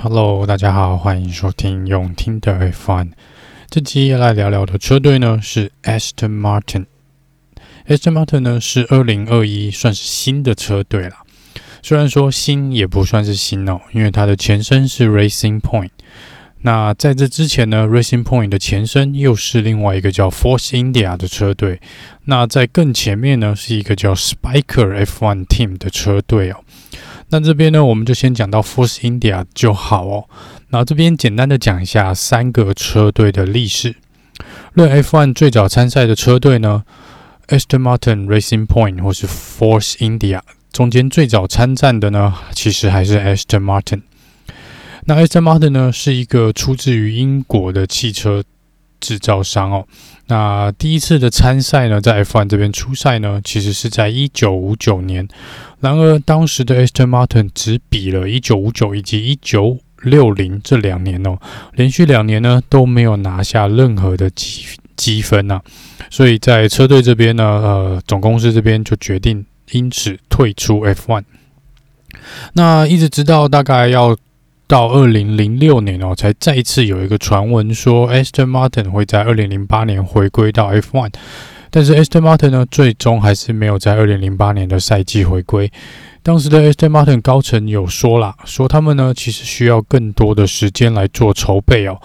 Hello，大家好，欢迎收听永听的 F1。这期要来聊聊的车队呢是 Aston Martin。Aston Martin 呢是二零二一算是新的车队啦，虽然说新也不算是新哦，因为它的前身是 Racing Point。那在这之前呢，Racing Point 的前身又是另外一个叫 Force India 的车队。那在更前面呢是一个叫 Spyker F1 Team 的车队哦。那这边呢，我们就先讲到 Force India 就好哦。那这边简单的讲一下三个车队的历史。论 F1 最早参赛的车队呢，Aston Martin、Racing Point 或是 Force India，中间最早参战的呢，其实还是 Aston Martin。那 Aston Martin 呢，是一个出自于英国的汽车制造商哦。那第一次的参赛呢，在 F1 这边出赛呢，其实是在一九五九年。然而，当时的 Aston Martin 只比了一九五九以及一九六零这两年哦，连续两年呢都没有拿下任何的积积分呐、啊。所以在车队这边呢，呃，总公司这边就决定因此退出 F1。那一直直到大概要。到二零零六年哦，才再一次有一个传闻说，Aston Martin 会在二零零八年回归到 F1，但是 Aston Martin 呢，最终还是没有在二零零八年的赛季回归。当时的 Aston Martin 高层有说啦，说他们呢其实需要更多的时间来做筹备哦。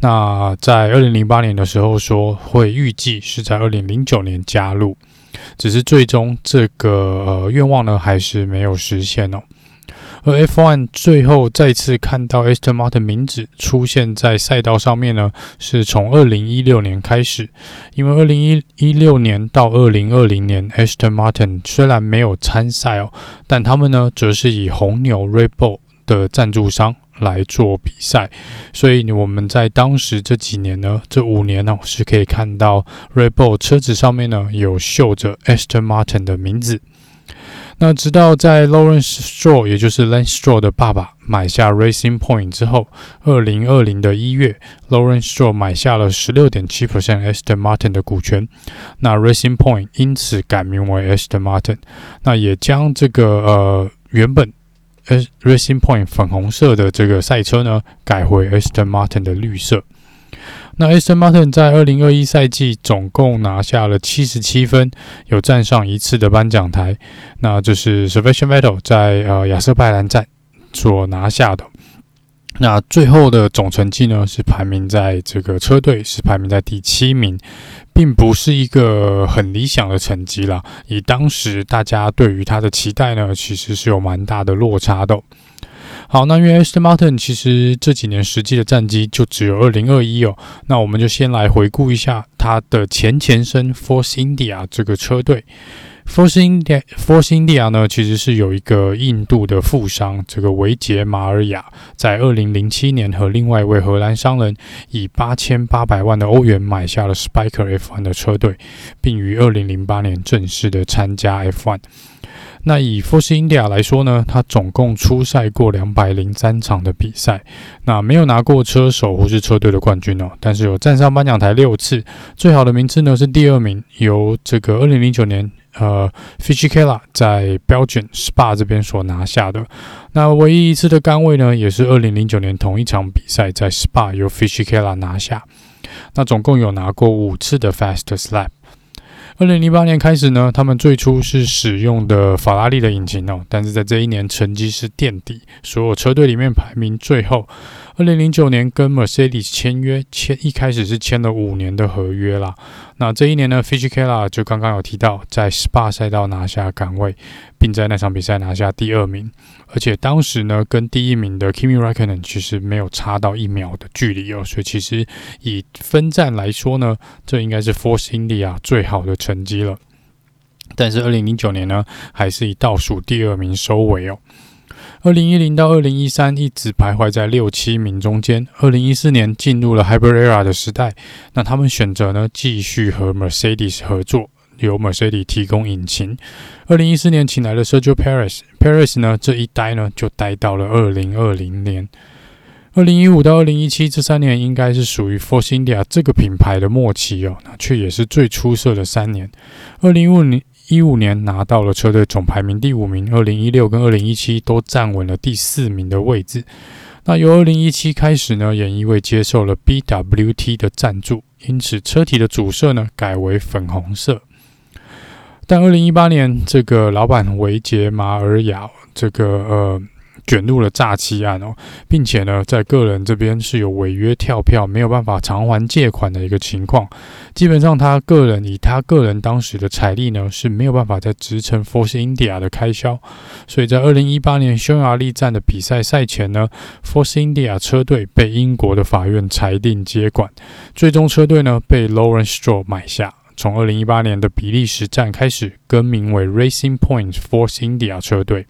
那在二零零八年的时候说会预计是在二零零九年加入，只是最终这个愿望呢还是没有实现哦。而 F1 最后再次看到 Aston Martin 名字出现在赛道上面呢，是从二零一六年开始。因为二零一六年到二零二零年，Aston Martin 虽然没有参赛哦，但他们呢，则是以红牛 r e b o l 的赞助商来做比赛。所以我们在当时这几年呢，这五年呢，是可以看到 r e b o l 车子上面呢有绣着 Aston Martin 的名字。那直到在 Lawrence Stroll，也就是 Lance Straw 的爸爸买下 Racing Point 之后，二零二零的一月，Lawrence Stroll 买下了十六点七 percent Aston Martin 的股权，那 Racing Point 因此改名为 Aston Martin，那也将这个呃原本 Racing Point 粉红色的这个赛车呢，改回 Aston Martin 的绿色。那 Aston Martin 在二零二一赛季总共拿下了七十七分，有站上一次的颁奖台。那就是 Sebastian Vettel 在呃亚瑟拜兰站所拿下的。那最后的总成绩呢，是排名在这个车队是排名在第七名，并不是一个很理想的成绩啦。以当时大家对于他的期待呢，其实是有蛮大的落差的。好，那因为 Aston Martin 其实这几年实际的战绩就只有二零二一哦，那我们就先来回顾一下它的前前身 Force India 这个车队。Force India Force India 呢，其实是有一个印度的富商，这个维杰马尔雅，在二零零七年和另外一位荷兰商人以八千八百万的欧元买下了 Spyker F1 的车队，并于二零零八年正式的参加 F1。那以 Force India 来说呢，他总共出赛过两百零三场的比赛，那没有拿过车手或是车队的冠军哦，但是有站上颁奖台六次，最好的名次呢是第二名，由这个二零零九年呃 Fisichella 在 Belgium Spa 这边所拿下的。那唯一一次的杆位呢，也是二零零九年同一场比赛在 Spa 由 Fisichella 拿下。那总共有拿过五次的 Fast Slap。二零零八年开始呢，他们最初是使用的法拉利的引擎哦，但是在这一年成绩是垫底，所有车队里面排名最后。二零零九年跟 Mercedes 签约，签一开始是签了五年的合约啦。那这一年呢，Fisichella 就刚刚有提到，在 Spa 赛道拿下杆位，并在那场比赛拿下第二名。而且当时呢，跟第一名的 Kimi Raikkonen 其实没有差到一秒的距离哦。所以其实以分站来说呢，这应该是 Force India 最好的成绩了。但是二零零九年呢，还是以倒数第二名收尾哦。二零一零到二零一三一直徘徊在六七名中间。二零一四年进入了 Hybrid Era 的时代，那他们选择呢继续和 Mercedes 合作，由 Mercedes 提供引擎。二零一四年请来了 Sergio Perez，Perez 呢这一待呢就待到了二零二零年。二零一五到二零一七这三年应该是属于 Force India 这个品牌的末期哦，那却也是最出色的三年。二零一五年。一五年拿到了车队总排名第五名，二零一六跟二零一七都站稳了第四名的位置。那由二零一七开始呢，也因为接受了 BWT 的赞助，因此车体的主色呢改为粉红色。但二零一八年，这个老板维杰马尔雅这个呃。卷入了诈欺案哦，并且呢，在个人这边是有违约跳票，没有办法偿还借款的一个情况。基本上，他个人以他个人当时的财力呢，是没有办法再支撑 Force India 的开销。所以在二零一八年匈牙利站的比赛赛前呢，Force India 车队被英国的法院裁定接管，最终车队呢被 Lawrence Stroll 买下。从二零一八年的比利时站开始，更名为 Racing Point Force India 车队。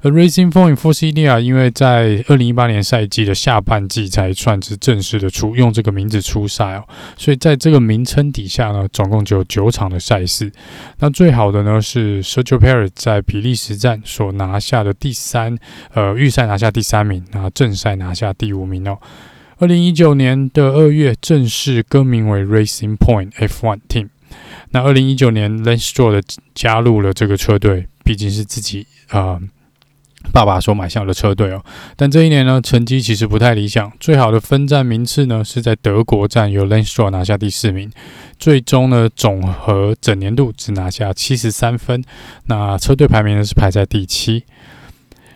而 Racing Point Force India 因为在二零一八年赛季的下半季才算是正式的出用这个名字出赛哦，所以在这个名称底下呢，总共只有九场的赛事。那最好的呢是 Sergio p e r e 在比利时站所拿下的第三，呃，预赛拿下第三名，那正赛拿下第五名哦。二零一九年的二月正式更名为 Racing Point F1 Team。那二零一九年 Lance Stroll 的加入了这个车队，毕竟是自己啊。呃爸爸所买下的车队哦，但这一年呢，成绩其实不太理想。最好的分站名次呢，是在德国站由 Lanstro 拿下第四名。最终呢，总和整年度只拿下七十三分，那车队排名呢是排在第七。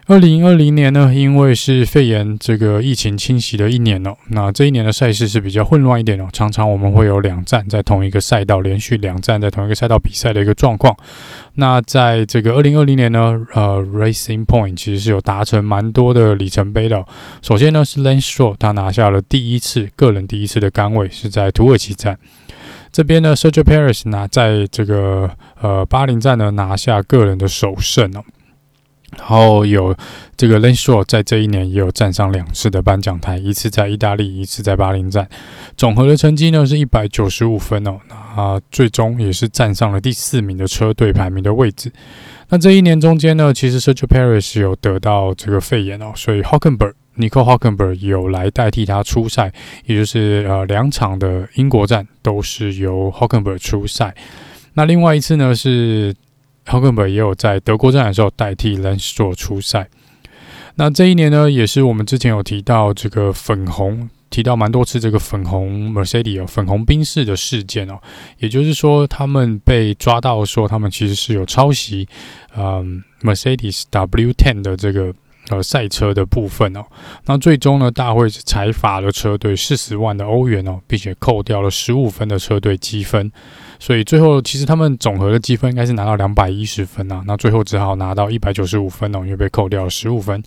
二零二零年呢，因为是肺炎这个疫情侵袭的一年哦，那这一年的赛事是比较混乱一点哦，常常我们会有两站在同一个赛道，连续两站在同一个赛道比赛的一个状况。那在这个二零二零年呢，呃，Racing Point 其实是有达成蛮多的里程碑的。首先呢，是 Lance Stroll 他拿下了第一次个人第一次的杆位，是在土耳其站。这边呢，Sergio Paris 拿在这个呃巴林站呢拿下个人的首胜哦。然后有这个 Lance Stroll 在这一年也有站上两次的颁奖台，一次在意大利，一次在巴林站。总和的成绩呢是一百九十五分哦，那最终也是站上了第四名的车队排名的位置。那这一年中间呢，其实 Sergio Perez 有得到这个肺炎哦，所以 h o c k e n b e r g Nico Hockenberg 有来代替他出赛，也就是呃两场的英国站都是由 Hockenberg 出赛。那另外一次呢是。Hulkenberg 也有在德国站的时候代替 Lance Stroll 出赛。那这一年呢，也是我们之前有提到这个粉红，提到蛮多次这个粉红 Mercedes 哦，粉红兵士的事件哦。也就是说，他们被抓到说他们其实是有抄袭，嗯，Mercedes W10 的这个。呃，赛车的部分哦，那最终呢，大会是裁罚了车队四十万的欧元哦，并且扣掉了十五分的车队积分，所以最后其实他们总和的积分应该是拿到两百一十分啊，那最后只好拿到一百九十五分哦，因为被扣掉了十五分。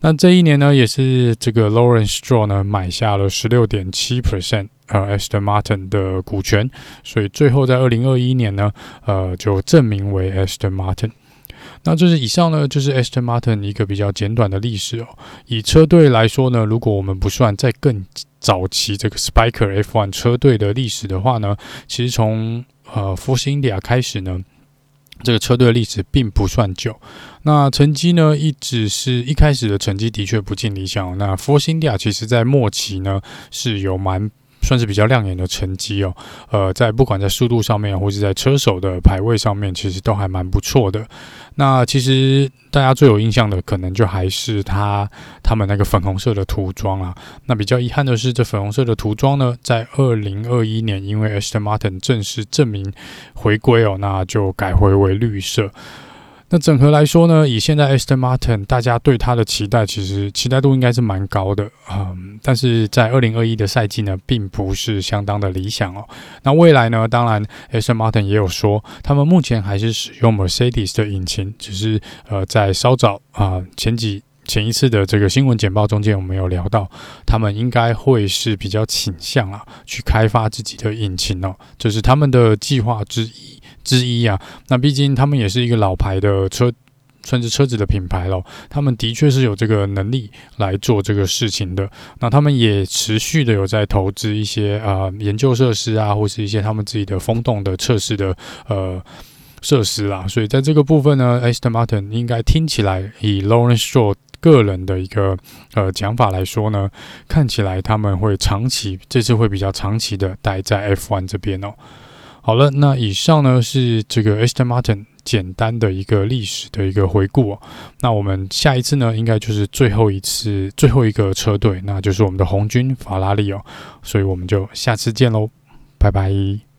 那这一年呢，也是这个 Lawrence Stroll 呢买下了十六点七 percent 呃 Aston Martin 的股权，所以最后在二零二一年呢，呃，就正名为 Aston Martin。那这是以上呢，就是 Aston Martin 一个比较简短的历史哦。以车队来说呢，如果我们不算在更早期这个 Spyker F1 车队的历史的话呢，其实从呃 Force India 开始呢，这个车队历史并不算久。那成绩呢，一直是一开始的成绩的确不尽理想。那 Force India 其实在末期呢是有蛮。算是比较亮眼的成绩哦，呃，在不管在速度上面，或是在车手的排位上面，其实都还蛮不错的。那其实大家最有印象的，可能就还是他他们那个粉红色的涂装啊。那比较遗憾的是，这粉红色的涂装呢，在二零二一年，因为 Aston Martin 正式证明回归哦，那就改回为绿色。那整合来说呢，以现在 Aston Martin 大家对它的期待，其实期待度应该是蛮高的，嗯，但是在二零二一的赛季呢，并不是相当的理想哦。那未来呢，当然 Aston Martin 也有说，他们目前还是使用 Mercedes 的引擎，只是呃，在稍早啊、前几前一次的这个新闻简报中间，我们有聊到，他们应该会是比较倾向啊，去开发自己的引擎哦，这、是他们的计划之一。之一啊，那毕竟他们也是一个老牌的车，算是车子的品牌咯。他们的确是有这个能力来做这个事情的。那他们也持续的有在投资一些啊、呃、研究设施啊，或是一些他们自己的风洞的测试的呃设施啦。所以在这个部分呢，Aston Martin 应该听起来以 Lawrence Stroll 个人的一个呃讲法来说呢，看起来他们会长期，这次会比较长期的待在 F1 这边哦。好了，那以上呢是这个 e s t e r Martin 简单的一个历史的一个回顾哦。那我们下一次呢，应该就是最后一次最后一个车队，那就是我们的红军法拉利哦。所以我们就下次见喽，拜拜。